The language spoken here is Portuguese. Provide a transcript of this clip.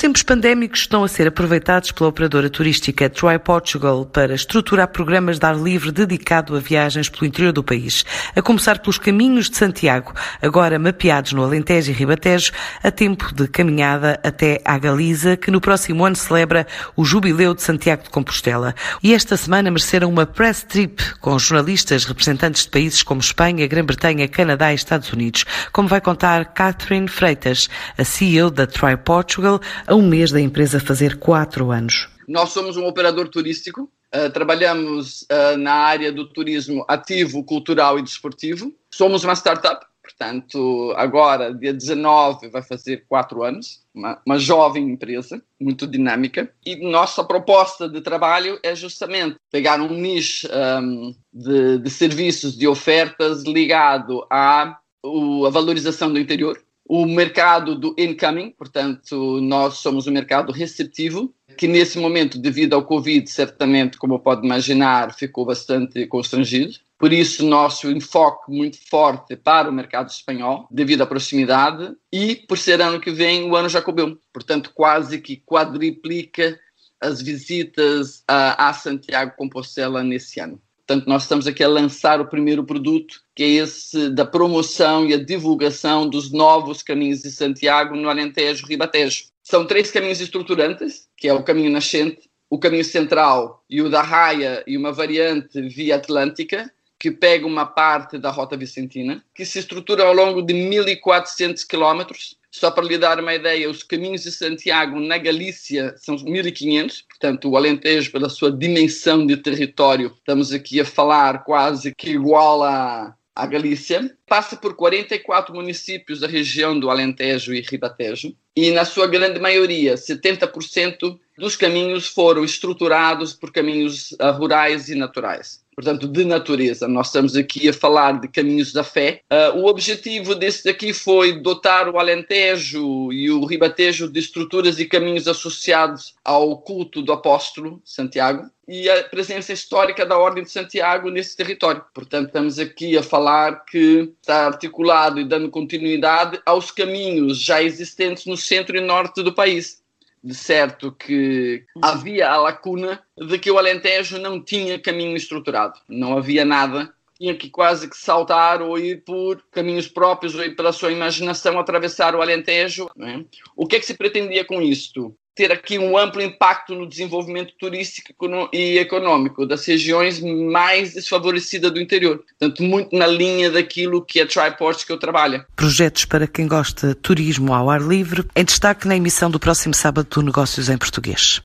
tempos pandémicos estão a ser aproveitados pela operadora turística Try Portugal para estruturar programas de ar livre dedicado a viagens pelo interior do país, a começar pelos caminhos de Santiago, agora mapeados no Alentejo e Ribatejo, a tempo de caminhada até à Galiza, que no próximo ano celebra o Jubileu de Santiago de Compostela. E esta semana mereceram uma press trip com jornalistas representantes de países como Espanha, Grã-Bretanha, Canadá e Estados Unidos, como vai contar Catherine Freitas, a CEO da Try Portugal, a um mês da empresa fazer quatro anos. Nós somos um operador turístico, uh, trabalhamos uh, na área do turismo ativo, cultural e desportivo. Somos uma startup, portanto, agora, dia 19, vai fazer quatro anos, uma, uma jovem empresa, muito dinâmica. E nossa proposta de trabalho é justamente pegar um nicho um, de, de serviços, de ofertas ligado à, à valorização do interior o mercado do incoming, portanto, nós somos um mercado receptivo, que nesse momento, devido ao Covid, certamente, como pode imaginar, ficou bastante constrangido. Por isso, nosso enfoque muito forte para o mercado espanhol, devido à proximidade, e por ser ano que vem o ano jacobeu. Portanto, quase que quadriplica as visitas a Santiago Compostela nesse ano. Portanto, nós estamos aqui a lançar o primeiro produto, que é esse da promoção e a divulgação dos novos caminhos de Santiago no Alentejo Ribatejo. São três caminhos estruturantes, que é o caminho nascente, o caminho central e o da Raia e uma variante via Atlântica, que pega uma parte da Rota Vicentina, que se estrutura ao longo de 1.400 quilómetros. Só para lhe dar uma ideia, os caminhos de Santiago na Galícia são 1.500, portanto, o Alentejo, pela sua dimensão de território, estamos aqui a falar quase que igual a, a Galícia, passa por 44 municípios da região do Alentejo e Ribatejo, e na sua grande maioria, 70% dos caminhos foram estruturados por caminhos uh, rurais e naturais portanto, de natureza. Nós estamos aqui a falar de caminhos da fé. Uh, o objetivo desse daqui foi dotar o Alentejo e o Ribatejo de estruturas e caminhos associados ao culto do apóstolo Santiago e a presença histórica da Ordem de Santiago nesse território. Portanto, estamos aqui a falar que está articulado e dando continuidade aos caminhos já existentes no centro e norte do país de certo que havia a lacuna de que o Alentejo não tinha caminho estruturado, não havia nada. Tinha que quase que saltar ou ir por caminhos próprios ou ir pela sua imaginação atravessar o Alentejo. É? O que é que se pretendia com isto? ter aqui um amplo impacto no desenvolvimento turístico e econômico das regiões mais desfavorecidas do interior. Portanto, muito na linha daquilo que a Triport que eu trabalho. Projetos para quem gosta de turismo ao ar livre, em destaque na emissão do próximo sábado do Negócios em Português.